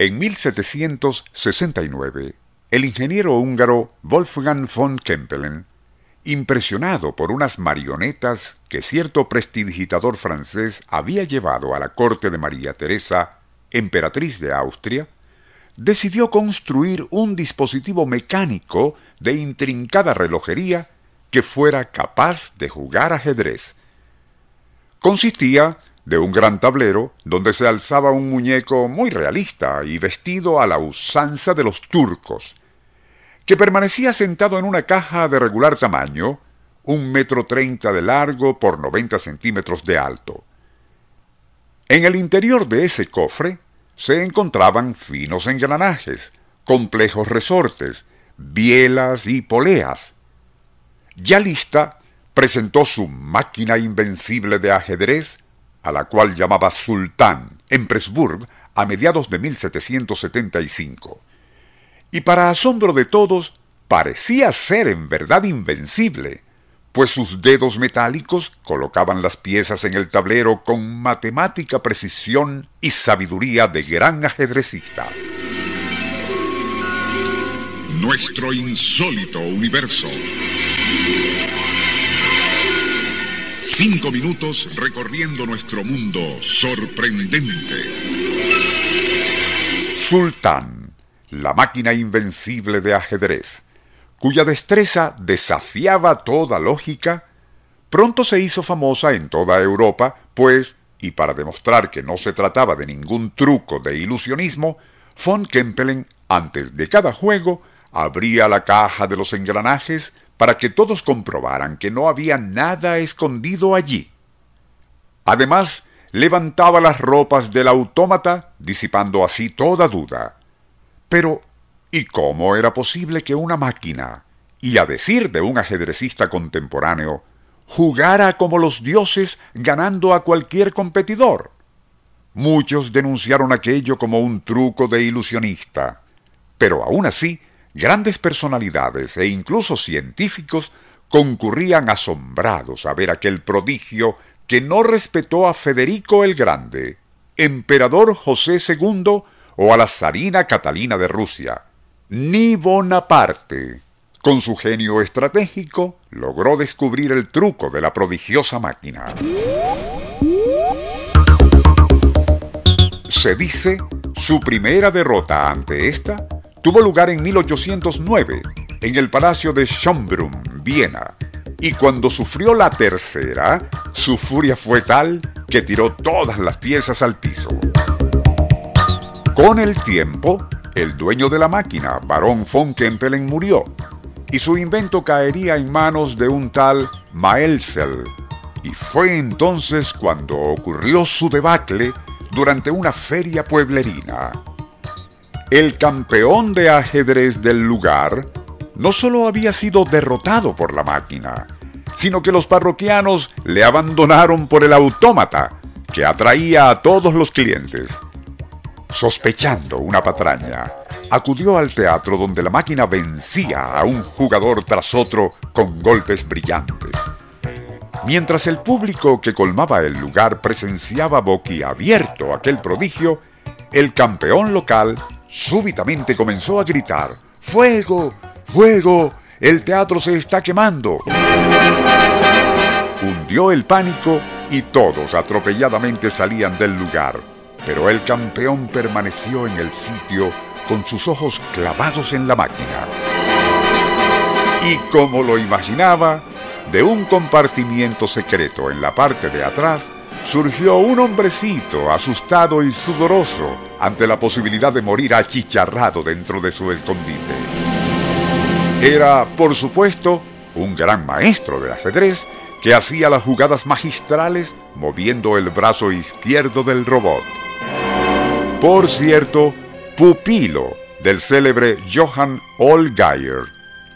En 1769, el ingeniero húngaro Wolfgang von Kempelen, impresionado por unas marionetas que cierto prestidigitador francés había llevado a la corte de María Teresa, emperatriz de Austria, decidió construir un dispositivo mecánico de intrincada relojería que fuera capaz de jugar ajedrez. Consistía de un gran tablero donde se alzaba un muñeco muy realista y vestido a la usanza de los turcos, que permanecía sentado en una caja de regular tamaño, un metro treinta de largo por noventa centímetros de alto. En el interior de ese cofre se encontraban finos engranajes, complejos resortes, bielas y poleas. Ya lista, presentó su máquina invencible de ajedrez, a la cual llamaba Sultán, en Presburg, a mediados de 1775. Y para asombro de todos, parecía ser en verdad invencible, pues sus dedos metálicos colocaban las piezas en el tablero con matemática precisión y sabiduría de gran ajedrecista. Nuestro insólito universo. Cinco minutos recorriendo nuestro mundo sorprendente. Sultán, la máquina invencible de ajedrez, cuya destreza desafiaba toda lógica, pronto se hizo famosa en toda Europa, pues, y para demostrar que no se trataba de ningún truco de ilusionismo, von Kempelen, antes de cada juego, abría la caja de los engranajes para que todos comprobaran que no había nada escondido allí. Además, levantaba las ropas del autómata, disipando así toda duda. Pero, ¿y cómo era posible que una máquina, y a decir de un ajedrecista contemporáneo, jugara como los dioses ganando a cualquier competidor? Muchos denunciaron aquello como un truco de ilusionista, pero aún así Grandes personalidades e incluso científicos concurrían asombrados a ver aquel prodigio que no respetó a Federico el Grande, emperador José II o a la zarina Catalina de Rusia. Ni Bonaparte, con su genio estratégico, logró descubrir el truco de la prodigiosa máquina. Se dice, su primera derrota ante esta tuvo lugar en 1809 en el Palacio de Schönbrunn, Viena, y cuando sufrió la tercera, su furia fue tal que tiró todas las piezas al piso. Con el tiempo, el dueño de la máquina, Barón von Kempelen, murió, y su invento caería en manos de un tal Maelzel, y fue entonces cuando ocurrió su debacle durante una feria pueblerina el campeón de ajedrez del lugar no solo había sido derrotado por la máquina, sino que los parroquianos le abandonaron por el autómata, que atraía a todos los clientes. Sospechando una patraña, acudió al teatro donde la máquina vencía a un jugador tras otro con golpes brillantes. Mientras el público que colmaba el lugar presenciaba boquiabierto aquel prodigio, el campeón local Súbitamente comenzó a gritar, ¡Fuego! ¡Fuego! ¡El teatro se está quemando! Hundió el pánico y todos atropelladamente salían del lugar, pero el campeón permaneció en el sitio con sus ojos clavados en la máquina. Y como lo imaginaba, de un compartimiento secreto en la parte de atrás surgió un hombrecito asustado y sudoroso ante la posibilidad de morir achicharrado dentro de su escondite. Era, por supuesto, un gran maestro de ajedrez que hacía las jugadas magistrales moviendo el brazo izquierdo del robot. Por cierto, pupilo del célebre Johann Allgaier,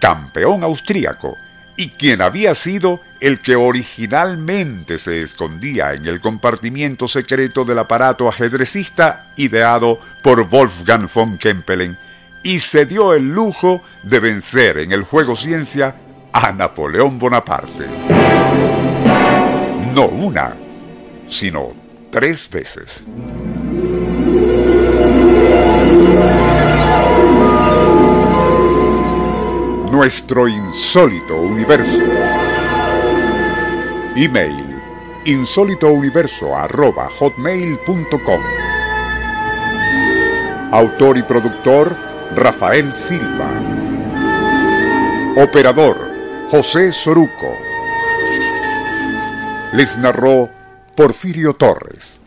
campeón austríaco, y quien había sido el que originalmente se escondía en el compartimiento secreto del aparato ajedrecista ideado por Wolfgang von Kempelen y se dio el lujo de vencer en el juego ciencia a Napoleón Bonaparte. No una, sino tres veces. Nuestro insólito universo. Email insólitouniverso.hotmail.com Autor y productor Rafael Silva. Operador José Soruco. Les narró Porfirio Torres.